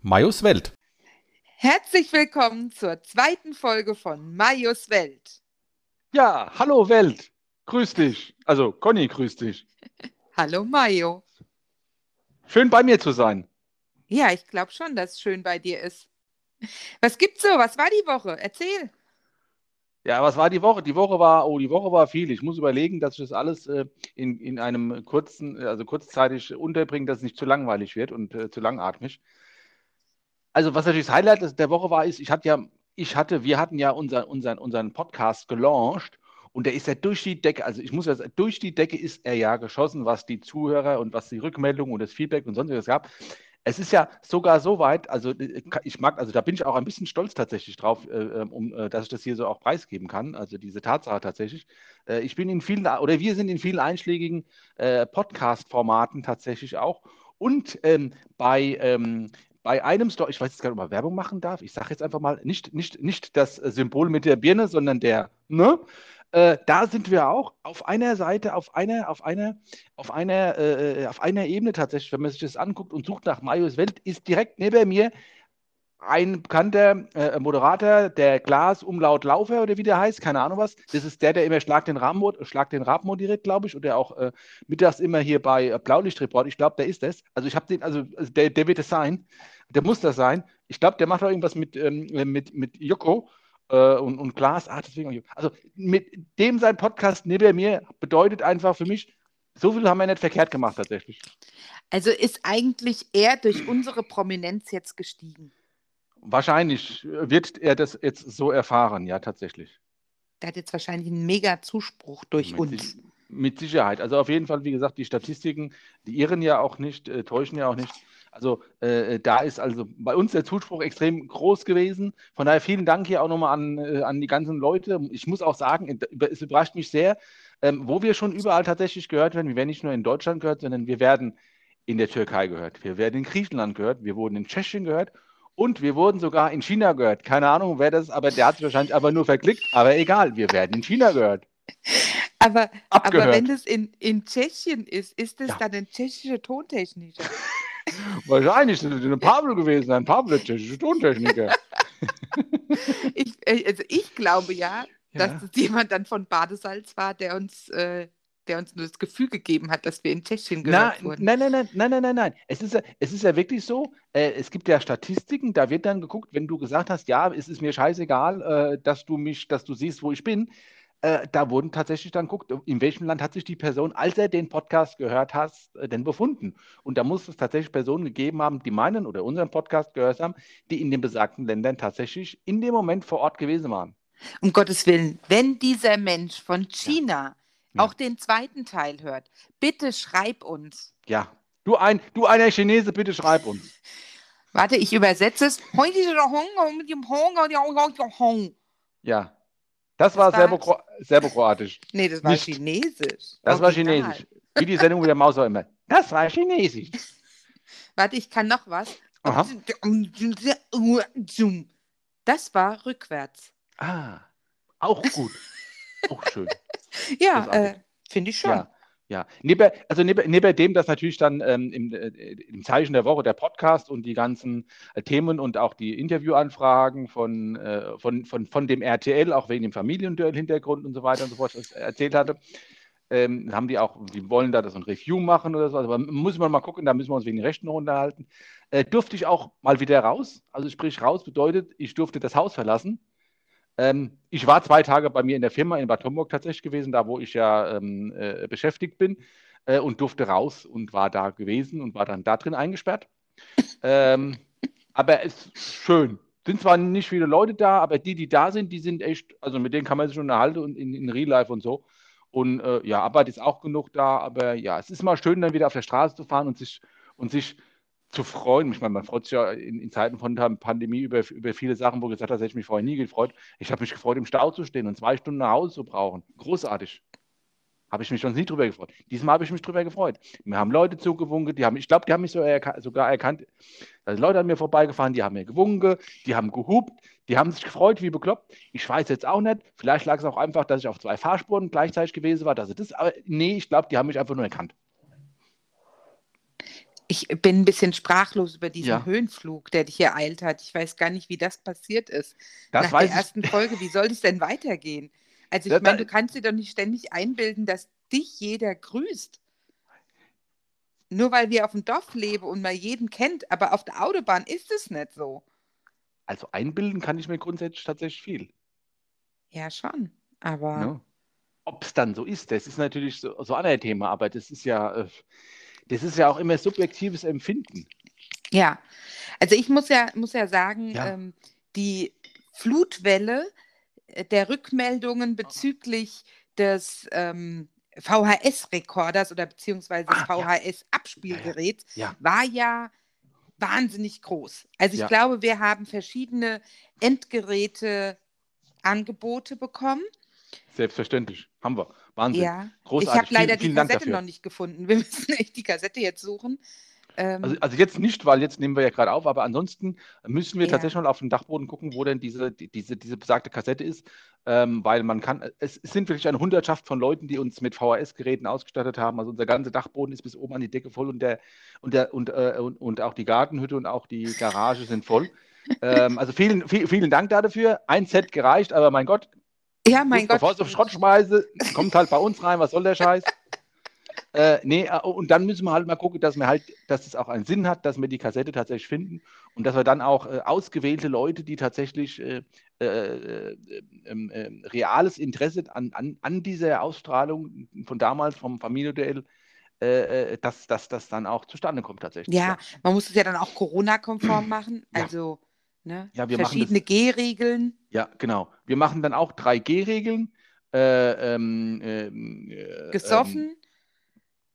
Majos Welt. Herzlich willkommen zur zweiten Folge von Majos Welt. Ja, hallo Welt. Grüß dich. Also, Conny, grüß dich. Hallo Mayo. Schön bei mir zu sein. Ja, ich glaube schon, dass es schön bei dir ist. Was gibt's so? Was war die Woche? Erzähl. Ja, was war die Woche? Die Woche war, oh, die Woche war viel. Ich muss überlegen, dass ich das alles äh, in, in einem kurzen, also kurzzeitig unterbringe, dass es nicht zu langweilig wird und äh, zu langatmig. Also, was natürlich das Highlight der Woche war, ist, ich hatte ja, ich hatte, wir hatten ja unseren, unseren, unseren Podcast gelauncht und der ist ja durch die Decke, also ich muss ja sagen, durch die Decke ist er ja geschossen, was die Zuhörer und was die Rückmeldungen und das Feedback und sonstiges gab. Es ist ja sogar so weit, also äh, ich mag, also da bin ich auch ein bisschen stolz tatsächlich drauf, äh, ähm, um, äh, dass ich das hier so auch preisgeben kann, also diese Tatsache tatsächlich. Äh, ich bin in vielen, oder wir sind in vielen einschlägigen äh, Podcast-Formaten tatsächlich auch. Und ähm, bei, ähm, bei einem Store, ich weiß jetzt gar nicht, ob man Werbung machen darf, ich sage jetzt einfach mal, nicht, nicht, nicht das Symbol mit der Birne, sondern der, ne? Äh, da sind wir auch auf einer Seite, auf einer, auf einer, auf einer, äh, auf einer Ebene tatsächlich, wenn man sich das anguckt und sucht nach Marius Welt, ist direkt neben mir ein bekannter äh, Moderator, der Glas Umlaut Laufer oder wie der heißt, keine Ahnung was. Das ist der, der immer Schlag den, Ram, Schlag den Rab moderiert, glaube ich, und der auch äh, mittags immer hier bei äh, Blaulichtreport, ich glaube, der ist das. Also ich habe den, also, also der, der wird es sein, der muss das sein. Ich glaube, der macht auch irgendwas mit, ähm, mit, mit Joko äh, und, und Glas. Ah, deswegen. Also mit dem sein Podcast neben mir bedeutet einfach für mich, so viel haben wir nicht verkehrt gemacht tatsächlich. Also ist eigentlich er durch unsere Prominenz jetzt gestiegen? Wahrscheinlich wird er das jetzt so erfahren, ja, tatsächlich. Der hat jetzt wahrscheinlich einen mega Zuspruch durch mit uns. Si mit Sicherheit. Also auf jeden Fall, wie gesagt, die Statistiken, die irren ja auch nicht, äh, täuschen ja auch nicht. Also äh, da ist also bei uns der Zuspruch extrem groß gewesen. Von daher vielen Dank hier auch nochmal an, äh, an die ganzen Leute. Ich muss auch sagen, es überrascht mich sehr, ähm, wo wir schon überall tatsächlich gehört werden. Wir werden nicht nur in Deutschland gehört, sondern wir werden in der Türkei gehört. Wir werden in Griechenland gehört. Wir wurden in Tschechien gehört. Und wir wurden sogar in China gehört. Keine Ahnung, wer das ist, aber der hat sich wahrscheinlich aber nur verklickt. Aber egal, wir werden in China gehört. Aber, aber wenn das in, in Tschechien ist, ist das ja. dann ein tschechischer Tontechniker? Wahrscheinlich ist es eine Pablo gewesen, ein Pablo, tschechischer Tontechniker. ich, äh, also ich glaube ja, ja. dass es jemand dann von Badesalz war, der uns, äh, der uns nur das Gefühl gegeben hat, dass wir in Tschechien gehört Na, wurden. Nein, nein, nein, nein, nein, nein, nein. Es ist, es ist ja wirklich so, äh, es gibt ja Statistiken, da wird dann geguckt, wenn du gesagt hast, ja, es ist mir scheißegal, äh, dass du mich, dass du siehst, wo ich bin, äh, da wurden tatsächlich dann guckt, in welchem Land hat sich die Person, als er den Podcast gehört hat, äh, denn befunden. Und da muss es tatsächlich Personen gegeben haben, die meinen oder unseren Podcast gehört haben, die in den besagten Ländern tatsächlich in dem Moment vor Ort gewesen waren. Um Gottes Willen, wenn dieser Mensch von China ja. auch den zweiten Teil hört, bitte schreib uns. Ja, du, ein, du einer Chinese, bitte schreib uns. Warte, ich übersetze es. Ja, das, war, Serbo Serbokroatisch. Nee, das war Nicht. Chinesisch. Das war Chinesisch. Wie die Sendung mit der Maus auch immer. Das war Chinesisch. Warte, ich kann noch was. Aha. Das war rückwärts. Ah, auch gut. auch schön. ja, äh, finde ich schon. Ja. Ja, neben, also neben, neben dem, dass natürlich dann ähm, im, äh, im, Zeichen der Woche der Podcast und die ganzen äh, Themen und auch die Interviewanfragen von, äh, von, von, von dem RTL, auch wegen dem Familienhintergrund und so weiter und so fort, erzählt hatte, ähm, haben die auch, die wollen da das ein Review machen oder so, aber muss man mal gucken, da müssen wir uns wegen den Rechten noch unterhalten. Äh, durfte ich auch mal wieder raus, also sprich raus bedeutet, ich durfte das Haus verlassen ähm, ich war zwei Tage bei mir in der Firma in Bad Homburg tatsächlich gewesen, da wo ich ja ähm, äh, beschäftigt bin äh, und durfte raus und war da gewesen und war dann da drin eingesperrt. ähm, aber es ist schön. Sind zwar nicht viele Leute da, aber die, die da sind, die sind echt, also mit denen kann man sich unterhalten und in, in Real Life und so. Und äh, ja, Arbeit ist auch genug da, aber ja, es ist mal schön, dann wieder auf der Straße zu fahren und sich, und sich zu freuen. Ich meine, man freut sich ja in, in Zeiten von der Pandemie über, über viele Sachen, wo gesagt hat, hätte ich mich vorher nie gefreut. Ich habe mich gefreut, im Stau zu stehen und zwei Stunden nach Hause zu brauchen. Großartig. Habe ich mich schon nie drüber gefreut. Diesmal habe ich mich drüber gefreut. Mir haben Leute zugewunken, die haben, ich glaube, die haben mich so erka sogar erkannt. Sind Leute an mir vorbeigefahren, die haben mir gewunken, die haben gehupt, die haben sich gefreut, wie bekloppt. Ich weiß jetzt auch nicht. Vielleicht lag es auch einfach, dass ich auf zwei Fahrspuren gleichzeitig gewesen war. Dass das, aber nee, ich glaube, die haben mich einfach nur erkannt. Ich bin ein bisschen sprachlos über diesen Ja. Höhenflug, der dich hier eilt hat. Ich weiß gar nicht, wie das passiert ist. Das Nach weiß der ich. ersten Folge, wie soll das denn weitergehen? Also ich Da- meine, du kannst dir doch nicht ständig einbilden, dass dich jeder grüßt. Nur weil wir auf dem Dorf leben und man jeden kennt, aber auf der Autobahn ist es nicht so. Also einbilden kann ich mir grundsätzlich tatsächlich viel. Ja, schon. Aber Ne? Ob es dann so ist, das ist natürlich so, so ein Thema, aber das ist ja, äh, das ist ja auch immer subjektives Empfinden. Ja, also ich muss ja, muss ja sagen, Ja. ähm, die Flutwelle äh, der Rückmeldungen bezüglich des ähm, VHS-Rekorders oder beziehungsweise des Ah, ja. VHS-Abspielgeräts Ja. war ja wahnsinnig groß. Also ich Ja. glaube, wir haben verschiedene Endgeräte-Angebote bekommen. Selbstverständlich. Haben wir. Wahnsinn. Ja, ich Großartig. habe leider vielen, vielen die Dank Kassette dafür. noch nicht gefunden. Wir müssen echt die Kassette jetzt suchen. Ähm, Also, also jetzt nicht, weil jetzt nehmen wir ja gerade auf, aber ansonsten müssen wir Ja. tatsächlich mal auf den Dachboden gucken, wo denn diese, die- diese, diese besagte Kassette ist, ähm, weil man kann, es, es sind wirklich eine Hundertschaft von Leuten, die uns mit VHS-Geräten ausgestattet haben. Also unser ganzer Dachboden ist bis oben an die Decke voll und, der, und, der, und, äh, und, und auch die Gartenhütte und auch die Garage sind voll. ähm, also vielen, viel, vielen Dank dafür. Ein Set gereicht, aber mein Gott, ja, mein Gott. Bevor ich es auf Schrott schmeiße, kommt halt bei uns rein, was soll der Scheiß? äh, nee, äh, und dann müssen wir halt mal gucken, dass wir halt, dass es auch einen Sinn hat, dass wir die Kassette tatsächlich finden und dass wir dann auch äh, ausgewählte Leute, die tatsächlich äh, äh, äh, ähm, äh, reales Interesse an, an, an dieser Ausstrahlung von damals, vom Familienduell, dass, dass das dann auch zustande kommt tatsächlich. Ja, man muss es ja dann auch Corona-konform machen. Ja. Also ne, Ja, wir machen verschiedene G-Regeln. Ja, genau. Wir machen dann auch 3G-Regeln. Äh, ähm, äh, Gesoffen, ähm,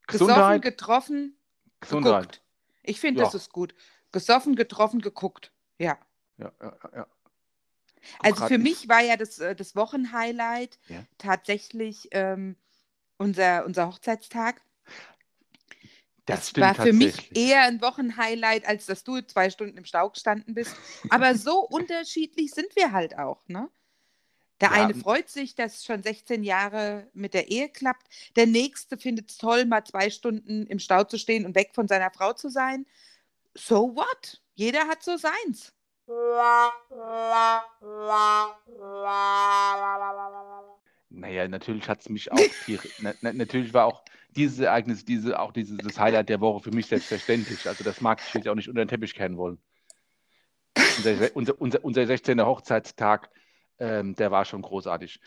gesoffen, Gesundheit, getroffen, Gesundheit. geguckt. Ich finde, Ja. das ist gut. Gesoffen, getroffen, geguckt. Ja. Ja, ja, ja, Also für ich- mich war ja das, äh, das Wochenhighlight Ja. tatsächlich ähm, unser, unser Hochzeitstag. Das stimmt war für mich eher ein Wochenhighlight, als dass du zwei Stunden im Stau gestanden bist. Aber so unterschiedlich sind wir halt auch, ne? Der Ja, eine freut sich, dass schon 16 Jahre mit der Ehe klappt. Der nächste findet es toll, mal zwei Stunden im Stau zu stehen und weg von seiner Frau zu sein. So what? Jeder hat so seins. Naja, natürlich hat es mich auch, die, na, na, natürlich war auch dieses Ereignis, diese, auch dieses das Highlight der Woche für mich selbstverständlich. Also das mag ich jetzt auch nicht unter den Teppich kehren wollen. Unser, unser, unser, unser 16. Hochzeitstag, ähm, der war schon großartig.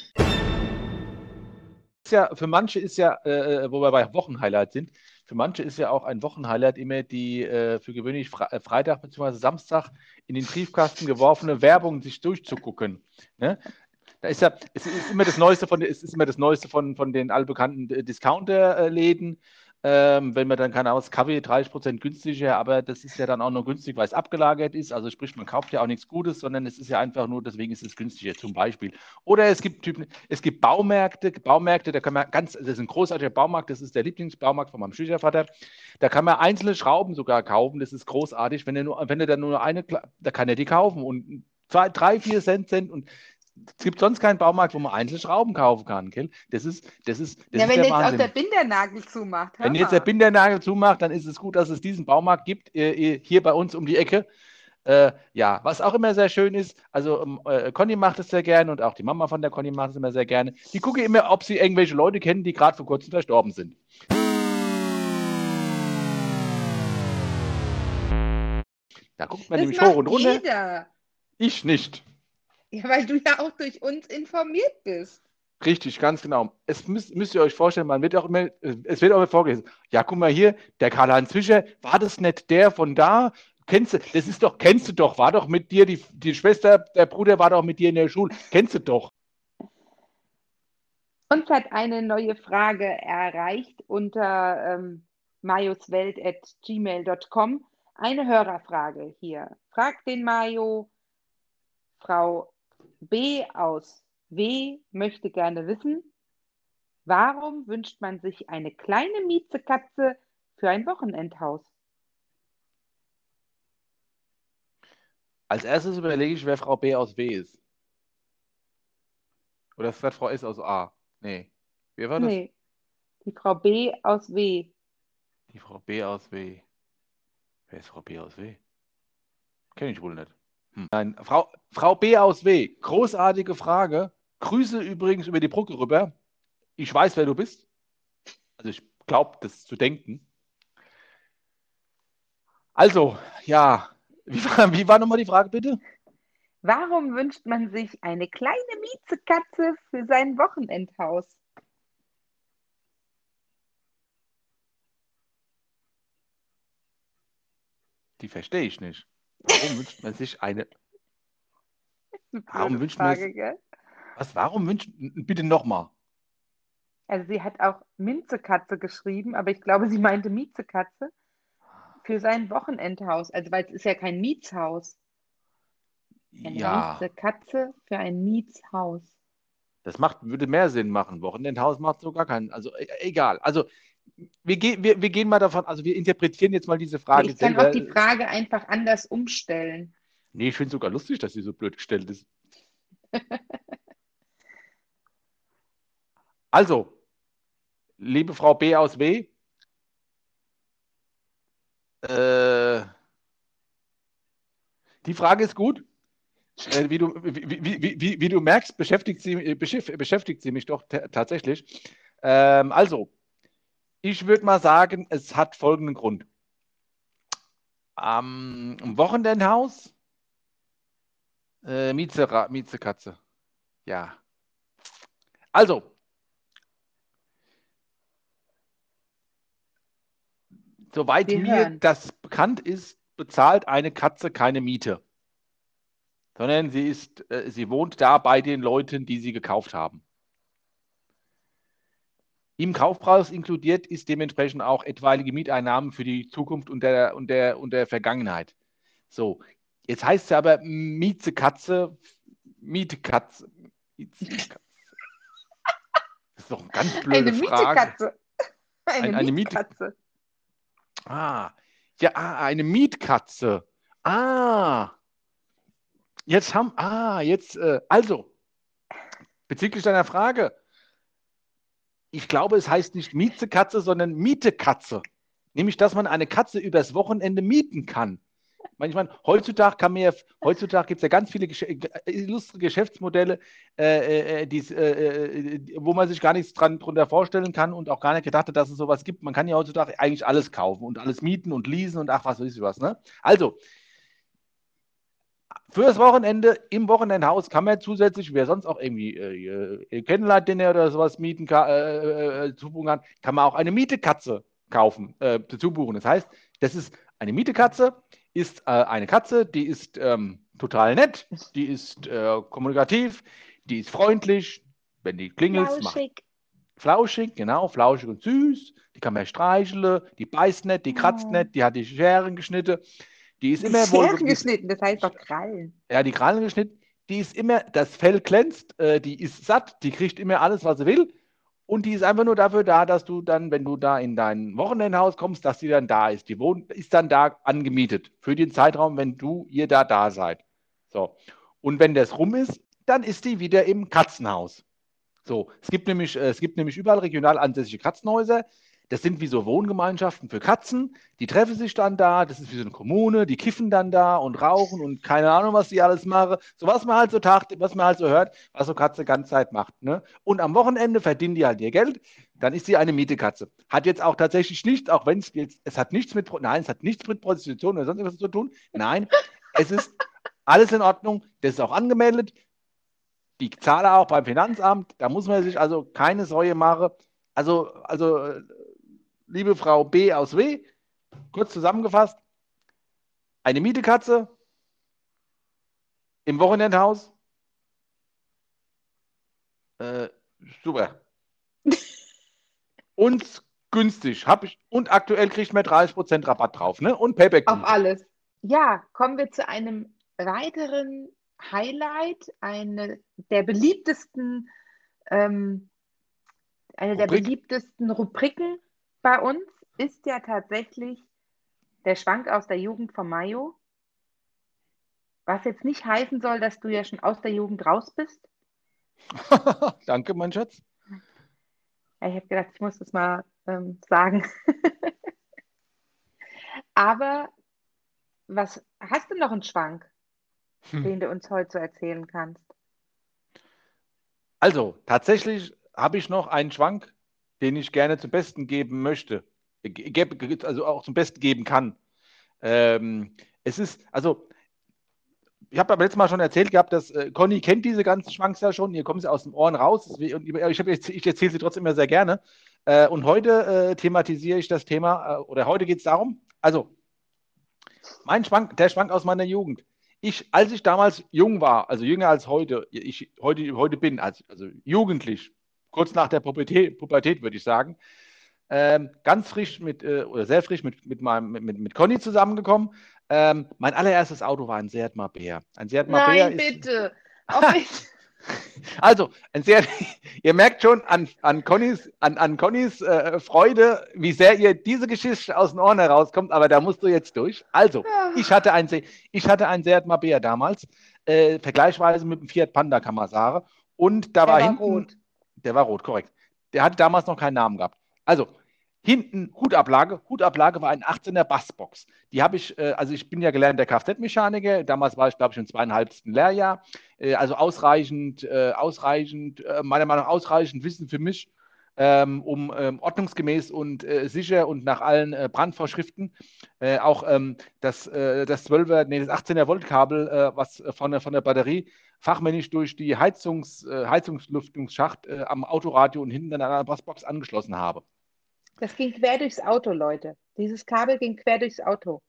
Ja, für manche ist ja, äh, wo wir bei Wochenhighlight sind, für manche ist ja auch ein Wochenhighlight immer die äh, für gewöhnlich Fre äh, Freitag bzw. Samstag in den Briefkasten geworfene Werbung sich durchzugucken. Ne? Ist ja, es ist immer das Neueste von, es ist immer das Neueste von, von den allbekannten äh, Discounter-Läden. Ähm, wenn man dann, keine das Kaffee 30% günstiger, aber das ist ja dann auch nur günstig, weil es abgelagert ist. Also sprich, man kauft ja auch nichts Gutes, sondern es ist ja einfach nur, deswegen ist es günstiger zum Beispiel. Oder es gibt Typen, es gibt Baumärkte, Baumärkte, da kann man ganz, das ist ein großartiger Baumarkt, das ist der Lieblingsbaumarkt von meinem Schwiegervater. Da kann man einzelne Schrauben sogar kaufen, das ist großartig. Wenn er nur, wenn er dann nur eine, da kann er die kaufen und zwei, drei, vier Cent sind und es gibt sonst keinen Baumarkt, wo man einzelne Schrauben kaufen kann, gell? Das ist, das ist, das ja, ist wenn der jetzt auch Wahnsinn. der Bindernagel zumacht. Wenn jetzt der. Bindernagel zumacht, dann ist es gut, dass es diesen Baumarkt gibt, äh, äh, hier bei uns um die Ecke. Äh, ja, was auch immer sehr schön ist, also ähm, äh, Conny macht es sehr gerne und auch die Mama von der Conny macht es immer sehr gerne. Die gucken immer, ob sie irgendwelche Leute kennen, die gerade vor kurzem verstorben sind. Da guckt man das nämlich hoch und runter. jeder. Ich nicht. Ja, weil du ja auch durch uns informiert bist. Richtig, ganz genau. Es müsst, müsst ihr euch vorstellen, man wird auch immer, es wird auch immer vorgelesen. Ja, guck mal hier, der Karl-Heinz Fischer, war das nicht der von da? Kennst du, das ist doch, kennst du doch, war doch mit dir, die, die Schwester, der Bruder war doch mit dir in der Schule. Kennst du doch. Uns hat eine neue Frage erreicht unter ähm, majoswelt.gmail.com. Eine Hörerfrage hier. Fragt den Majo, Frau B aus W möchte gerne wissen, warum wünscht man sich eine kleine Miezekatze für ein Wochenendhaus? Als erstes überlege ich, wer Frau B aus W ist. Oder ist das Frau S aus A? Nee. Wer war das? Nee, die Frau B aus W. Die Frau B aus W. Wer ist Frau B aus W? Kenne ich wohl nicht. Hm. Nein, Frau, Frau B aus W. Großartige Frage. Grüße übrigens über die Brücke rüber. Ich weiß, wer du bist. Also ich glaube, das zu denken. Also, ja, wie war, wie war nochmal die Frage bitte? Warum wünscht man sich eine kleine Miezekatze für sein Wochenendhaus? Die verstehe ich nicht. Warum wünscht man sich eine. Warum Blöde wünscht man Frage, es- gell? Was, warum wünscht. Bitte nochmal. Also sie hat auch Minzekatze geschrieben, aber ich glaube, sie meinte Miezekatze für sein Wochenendhaus. Also weil es ist ja kein Mietshaus. Eine Ja, Miezekatze für ein Mietshaus. das macht, würde mehr Sinn machen. Wochenendhaus macht so gar keinen. Also e- egal. Also wir, gehen wir, wir gehen mal davon, also wir interpretieren jetzt mal diese Frage ich kann selber. auch die Frage einfach anders umstellen. Nee, ich finde es sogar lustig, dass sie so blöd gestellt ist. Also, liebe Frau B aus W, äh, die Frage ist gut. Äh, wie, du, wie, wie, wie, wie, du merkst, beschäftigt sie, äh, beschäf- beschäftigt sie mich doch ta- tatsächlich. Ähm, also, ich würde mal sagen, es hat folgenden Grund. Am Wochenendhaus äh, Miezekatze. Ja. Also. Soweit Wir mir hören. das bekannt ist, bezahlt eine Katze keine Miete. Sondern sie ist, äh, sie wohnt da bei den Leuten, die sie gekauft haben. Im Kaufpreis inkludiert ist dementsprechend auch etwaige Mieteinnahmen für die Zukunft und der, und der, und der Vergangenheit. So, jetzt heißt es aber Miezekatze, Mietekatze. Miezekatze. Das ist doch eine ganz blöde Eine Frage. Mietekatze. Eine, Ein- eine Miete- Mietkatze. Ah, ja, ah, eine Mietkatze. Ah, jetzt haben, ah, jetzt, äh, also, bezüglich deiner Frage, ich glaube, es heißt nicht Mietzekatze, sondern Mietekatze. Nämlich, dass man eine Katze übers Wochenende mieten kann. Manchmal, heutzutage kann man ja, heutzutage gibt es ja ganz viele Gesch äh, illustre Geschäftsmodelle, äh, äh, die's, äh, äh, wo man sich gar nichts dran drunter vorstellen kann und auch gar nicht gedacht hat, dass es sowas gibt. Man kann ja heutzutage eigentlich alles kaufen und alles mieten und leasen und ach, was weiß ich was. Ne? Also, fürs Wochenende im Wochenendhaus kann man zusätzlich, wer sonst auch irgendwie äh, Candlelight-Dinner oder sowas mieten kann, äh, äh, zubuchen kann, kann man auch eine Mietekatze kaufen, äh, dazu buchen. Das heißt, das ist eine Mietekatze, ist äh, eine Katze, die ist ähm, total nett, die ist äh, kommunikativ, die ist freundlich, wenn die klingelt, macht Flauschig. flauschig, genau, flauschig und süß, die kann man streicheln, die beißt nicht, die kratzt Oh. nicht, die hat die Scheren geschnitten, die ist immer Scheren wohl, geschnitten, das heißt doch Krallen. ja, die Krallen geschnitten, die ist immer, das Fell glänzt, äh, die ist satt, die kriegt immer alles, was sie will. Und die ist einfach nur dafür da, dass du dann, wenn du da in dein Wochenendhaus kommst, dass sie dann da ist. Die wohnt, ist dann da angemietet für den Zeitraum, wenn du ihr da da seid. So. Und wenn das rum ist, dann ist die wieder im Katzenhaus. So. Es gibt nämlich, äh, es gibt nämlich überall regional ansässige Katzenhäuser. Das sind wie so Wohngemeinschaften für Katzen. Die treffen sich dann da. Das ist wie so eine Kommune. Die kiffen dann da und rauchen und keine Ahnung, was die alles machen. So was man halt so tagt, was man halt so hört, was so Katze ganze Zeit macht. Ne? Und am Wochenende verdienen die halt ihr Geld. Dann ist sie eine Mietekatze. Hat jetzt auch tatsächlich nichts, auch wenn es jetzt, es hat nichts mit, nein, es hat nichts mit Prostitution oder sonst etwas zu tun. Nein, es ist alles in Ordnung. Das ist auch angemeldet. Die zahle auch beim Finanzamt. Da muss man sich also keine Säue machen. Also, also, äh, liebe Frau B aus W, kurz zusammengefasst, eine Mietekatze im Wochenendhaus. Äh, super. Und günstig. Hab ich, und aktuell kriegt man 30% Rabatt drauf, ne? Und Payback. Auf alles. Ja, kommen wir zu einem weiteren Highlight, eine der beliebtesten, ähm, eine der Rubrik? beliebtesten Rubriken bei uns ist ja tatsächlich der Schwank aus der Jugend von Mayo. Was jetzt nicht heißen soll, dass du ja schon aus der Jugend raus bist. Danke, mein Schatz. Ja, Ich habe gedacht, ich muss das mal ähm, sagen. Aber was hast du noch einen Schwank, Hm. den du uns heute so erzählen kannst? Also, tatsächlich habe ich noch einen Schwank, den ich gerne zum Besten geben möchte. Äh, Also auch zum Besten geben kann. Ähm, es ist, also, ich habe beim letzten Mal schon erzählt gehabt, dass äh, Conny kennt diese ganzen Schwanks ja schon. Hier kommen sie aus den Ohren raus. Und ich, ich erzähle sie trotzdem immer sehr gerne. Äh, und heute äh, thematisiere ich das Thema, äh, oder heute geht es darum, also, mein Schwank, der Schwank aus meiner Jugend. Ich, als ich damals jung war, also jünger als heute, ich heute, heute bin, als, also jugendlich, kurz nach der Pubertät, Pubertät würde ich sagen, ähm, ganz frisch mit, äh, oder sehr frisch mit, mit, meinem, mit, mit, mit Conny zusammengekommen. Ähm, mein allererstes Auto war ein Seat Marbella. Ein Seat Marbella Nein, ist, bitte. Also, ein Seat, ihr merkt schon an, an Connys, an, an Connys äh, Freude, wie sehr ihr diese Geschichte aus den Ohren herauskommt, aber da musst du jetzt durch. Also, ich hatte ein, ich hatte ein Seat Marbella damals, äh, vergleichsweise mit dem Fiat Panda, sagen. Und da war war hinten, rot. Der war rot, korrekt. Der hatte damals noch keinen Namen gehabt. Also, hinten Hutablage. Hutablage war ein 18er Bassbox. Die habe ich, äh, also ich bin ja gelernter Kfz-Mechaniker. Damals war ich, glaube ich, im zweieinhalbsten Lehrjahr. Äh, also ausreichend, äh, ausreichend, äh, meiner Meinung nach ausreichend Wissen für mich, ähm, um ähm, ordnungsgemäß und äh, sicher und nach allen äh, Brandvorschriften äh, auch ähm, das, äh, das 12er, nee, das 18er Voltkabel, äh, was von der, von der Batterie fachmännisch durch die Heizungs, äh, Heizungslüftungsschacht äh, am Autoradio und hinten an einer Bassbox angeschlossen habe. Das ging quer durchs Auto, Leute. Dieses Kabel ging quer durchs Auto.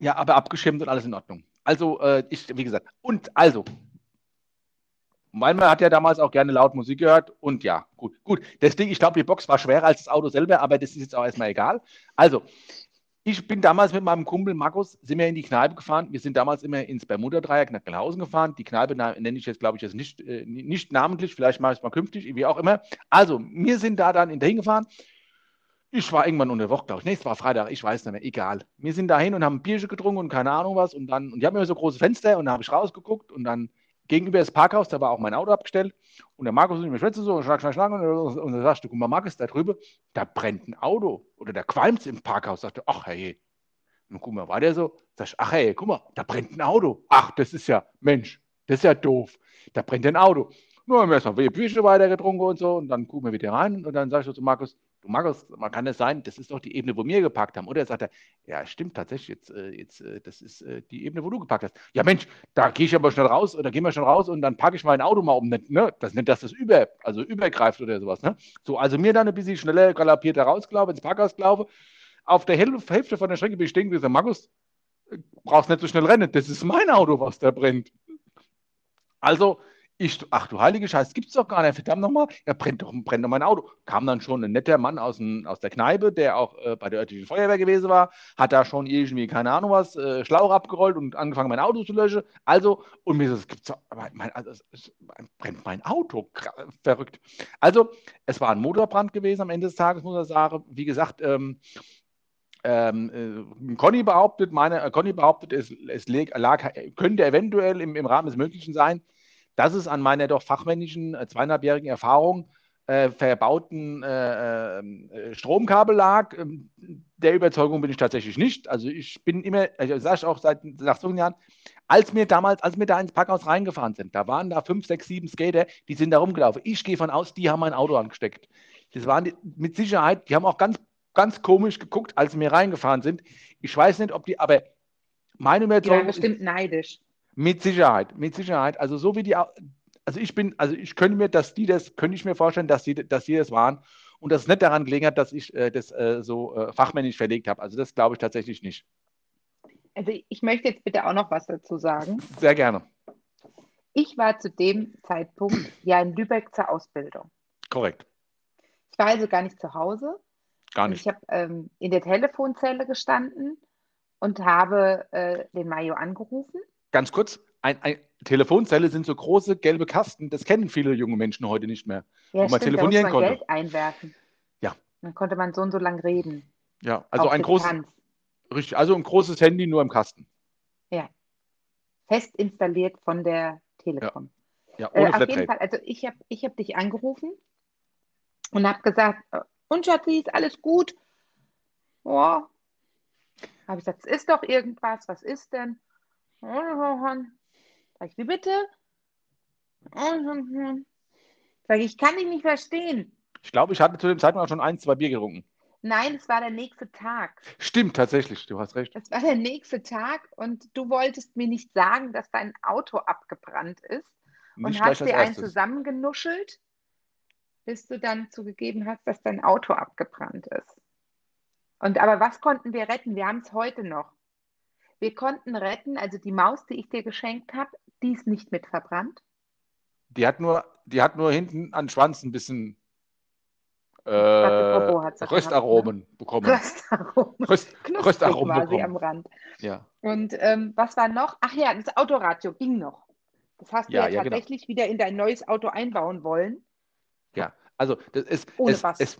Ja, aber abgeschirmt und alles in Ordnung. Also, ich, wie gesagt, und also, Malmer hat ja damals auch gerne laut Musik gehört und ja, gut, gut. Das Ding, ich glaube, die Box war schwerer als das Auto selber, aber das ist jetzt auch erstmal egal. Also, ich bin damals mit meinem Kumpel Markus, sind wir in die Kneipe gefahren. Wir sind damals immer ins Bermuda-Dreieck nach Gelnhausen gefahren. Die Kneipe nenne ich jetzt, glaube ich, jetzt nicht, äh, nicht namentlich, vielleicht mache ich es mal künftig, wie auch immer. Also, wir sind da dann dahin gefahren. Ich war irgendwann unter Woche, glaube ich. Nee, es war Freitag, ich weiß nicht mehr, egal. Wir sind dahin und haben ein Bierchen getrunken und keine Ahnung was. Und dann, und die haben immer so große Fenster und da habe ich rausgeguckt und dann gegenüber das Parkhaus, da war auch mein Auto abgestellt. Und der Markus und ich, wir schwätzen so schlag, schlag, schlag. Und, dann sagst du, guck mal, Markus, da drüben, da brennt ein Auto. Oder da qualmt im Parkhaus. Sagte, ach hey. Und guck mal, war der so? Sag ich, ach hey, guck mal, da brennt ein Auto. Ach, das ist ja, Mensch, das ist ja doof. Da brennt ein Auto. Nur haben wir erstmal ein Bierchen weiter getrunken und so. Und dann gucken wir wieder rein. Und dann sag ich so zu Markus, du Markus, man kann das sein, das ist doch die Ebene, wo wir geparkt haben. Oder sagt er, ja, stimmt tatsächlich, jetzt, äh, jetzt, äh, das ist äh, die Ebene, wo du geparkt hast. Ja, Mensch, da gehe ich aber schnell raus oder gehen wir schnell raus und dann packe ich mein Auto mal um. Nicht, ne? Das nicht, dass das über, also übergreift oder sowas. Ne? So, also mir dann ein bisschen schneller galoppiert rausgelaufen, ins Parkhaus gelaufen. Auf der Häl- Hälfte von der Strecke bin ich stehen gewesen. Markus, brauchst nicht so schnell rennen. Das ist mein Auto, was da brennt. Also, ich, ach du heilige Scheiße, gibt's doch gar nicht. Verdammt nochmal, ja, brennt doch, brennt doch mein Auto. Kam dann schon ein netter Mann aus, dem, aus der Kneipe, der auch äh, bei der örtlichen Feuerwehr gewesen war, hat da schon irgendwie, keine Ahnung was, äh, Schlauch abgerollt und angefangen, mein Auto zu löschen. Also, und mir so, das gibt's doch, mein, also, es, es brennt mein Auto. Verrückt. Also, es war ein Motorbrand gewesen am Ende des Tages, muss ich sagen. Wie gesagt, ähm, ähm, äh, Conny behauptet, meine, äh, Conny behauptet, es, es lag, könnte eventuell im, im Rahmen des Möglichen sein, dass es an meiner doch fachmännischen äh, zweieinhalbjährigen Erfahrung äh, verbauten äh, äh, Stromkabel lag. Ähm, Der Überzeugung bin ich tatsächlich nicht. Also ich bin immer, also sage ich auch seit nach so vielen Jahren, als wir damals, als wir da ins Parkhaus reingefahren sind, da waren da fünf, sechs, sieben Skater, die sind da rumgelaufen. Ich gehe von aus, die haben mein Auto angesteckt. Das waren die, mit Sicherheit, die haben auch ganz, ganz komisch geguckt, als wir reingefahren sind. Ich weiß nicht, ob die, aber meine Die waren Überzeugung ist, bestimmt neidisch. Mit Sicherheit, mit Sicherheit. Also so wie die, also ich bin, also ich könnte mir, dass die das, könnte ich mir vorstellen, dass die, dass die das waren und dass es nicht daran gelegen hat, dass ich äh, das äh, so äh, fachmännisch verlegt habe. Also das glaube ich tatsächlich nicht. Also ich möchte jetzt bitte auch noch was dazu sagen. Sehr gerne. Ich war zu dem Zeitpunkt ja in Lübeck zur Ausbildung. Korrekt. Ich war also gar nicht zu Hause. Gar nicht. ich habe ähm, in der Telefonzelle gestanden und habe äh, den Mayo angerufen. Ganz kurz, ein, ein, Telefonzelle sind so große gelbe Kasten, das kennen viele junge Menschen heute nicht mehr. Ja, Wo man stimmt, telefonieren da man konnte. Geld einwerfen. Ja. Dann konnte man so und so lang reden. Ja, also ein großes, richtig, also ein großes Handy nur im Kasten. Fest installiert von der Telekom. Ja, Äh, ohne auf jeden. Fall, also ich habe ich hab dich angerufen und habe gesagt, äh, und Schatzi, ist alles gut? Ja, Habe ich gesagt, es ist doch irgendwas, was ist denn? Sag ich, wie bitte? Sag ich, ich kann dich nicht verstehen. Ich glaube, ich hatte zu dem Zeitpunkt auch schon ein, zwei Bier getrunken. Nein, es war der nächste Tag. Stimmt, tatsächlich, du hast recht. Es war der nächste Tag und du wolltest mir nicht sagen, dass dein Auto abgebrannt ist und Nicht hast dir einen zusammengenuschelt, bis du dann zugegeben hast, dass dein Auto abgebrannt ist. Und aber was konnten wir retten? Wir haben es heute noch. Wir konnten retten, also die Maus, die ich dir geschenkt habe, die ist nicht mit verbrannt. Die hat nur, die hat nur hinten an den Schwanz ein bisschen äh, Quattro Popo hat sie Röstaromen bekommen. Röstaromen. Röst, Röstaromen sie bekommen. am Rand. Ja. Und ähm, was war noch? Ach ja, das Autoradio ging noch. Das hast du Ja, ja, genau. tatsächlich wieder in dein neues Auto einbauen wollen. Ja, also das ist, Ohne es, was. es,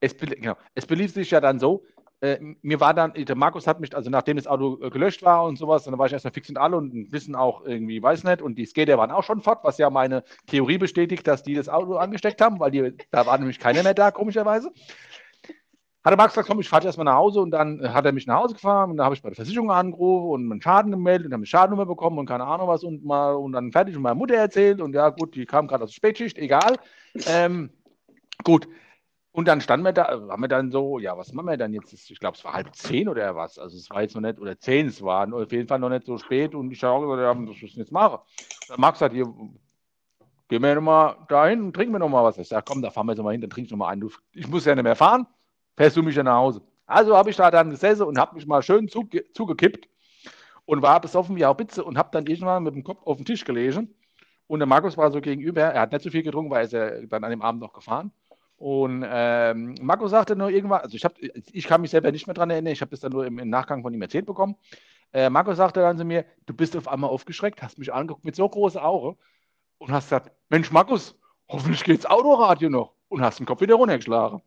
es, bel- genau, es belief sich ja dann so, äh, mir war dann, der Markus hat mich, also nachdem das Auto äh, gelöscht war und sowas, dann war ich erstmal fix und alle und bisschen auch irgendwie, weiß nicht, und die Skater waren auch schon fort, was ja meine Theorie bestätigt, dass die das Auto angesteckt haben, weil die, da war nämlich keiner mehr da, komischerweise. Hat der Max gesagt, komm, ich fahre erstmal nach Hause und dann äh, hat er mich nach Hause gefahren und da habe ich bei der Versicherung angerufen und einen Schaden gemeldet und habe eine Schadennummer bekommen und keine Ahnung was und mal und dann fertig und meiner Mutter erzählt und ja gut, die kam gerade aus der Spätschicht, egal. Ähm, gut. Und dann standen wir da, haben wir dann so, ja, was machen wir dann jetzt? Ich glaube, es war halb zehn oder was. Also es war jetzt noch nicht, oder zehn, es war auf jeden Fall noch nicht so spät und ich habe auch gesagt, was müssen wir jetzt machen? Dann Max sagt, hier, gehen wir nochmal dahin und trinken wir nochmal was. Ich sage, komm, da fahren wir jetzt nochmal hin, dann trinke ich nochmal ein. Du, ich muss ja nicht mehr fahren, fährst du mich ja nach Hause. Also habe ich da dann gesessen und habe mich mal schön zuge zugekippt und war besoffen wie auch Bitze und habe dann irgendwann mit dem Kopf auf den Tisch gelegen. Und der Markus war so gegenüber, er hat nicht so viel getrunken, weil er ist ja dann an dem Abend noch gefahren. Und ähm, Markus sagte nur irgendwann, also ich, hab, ich kann mich selber nicht mehr dran erinnern, ich habe das dann nur im, im Nachgang von ihm erzählt bekommen. Äh, Markus sagte dann zu mir, du bist auf einmal aufgeschreckt, hast mich angeguckt mit so großen Augen und hast gesagt, Mensch Markus, hoffentlich geht's Autoradio noch und hast den Kopf wieder runtergeschlagen.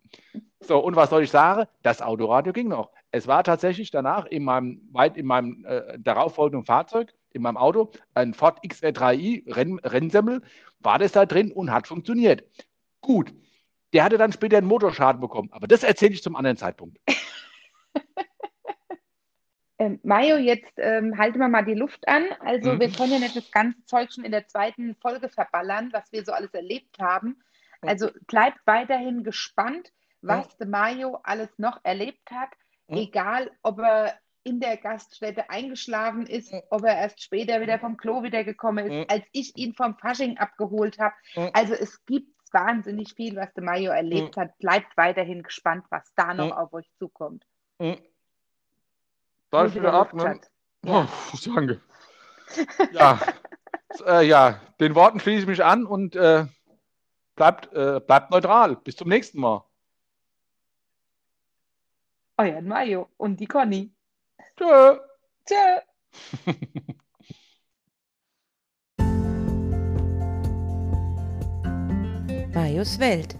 So, und was soll ich sagen? Das Autoradio ging noch. Es war tatsächlich danach in meinem, weit in meinem äh, darauffolgenden Fahrzeug, in meinem Auto, ein Ford XR3i Renn, Rennsemmel, war das da drin und hat funktioniert. Gut. Der hatte dann später einen Motorschaden bekommen, aber das erzähle ich zum anderen Zeitpunkt. Ähm, Majo, jetzt ähm, halten wir mal die Luft an. Also Mhm. wir können ja nicht das ganze Zeug schon in der zweiten Folge verballern, was wir so alles erlebt haben. Also bleibt weiterhin gespannt, was der Majo alles noch erlebt hat. Mhm. Egal, ob er in der Gaststätte eingeschlafen ist, Mhm. ob er erst später wieder vom Klo wiedergekommen ist, Mhm. als ich ihn vom Fasching abgeholt habe. Mhm. Also es gibt wahnsinnig viel, was der Majo erlebt hat. Bleibt weiterhin gespannt, was da noch Mhm. auf euch zukommt. Darf Wo ich wieder atmen? hat. Ja. Oh, danke. Ja, äh, ja, den Worten schließe ich mich an und äh, bleibt, äh, bleibt neutral. Bis zum nächsten Mal. Euer Majo und die Conny. Tschö. Tschö. Marius Welt.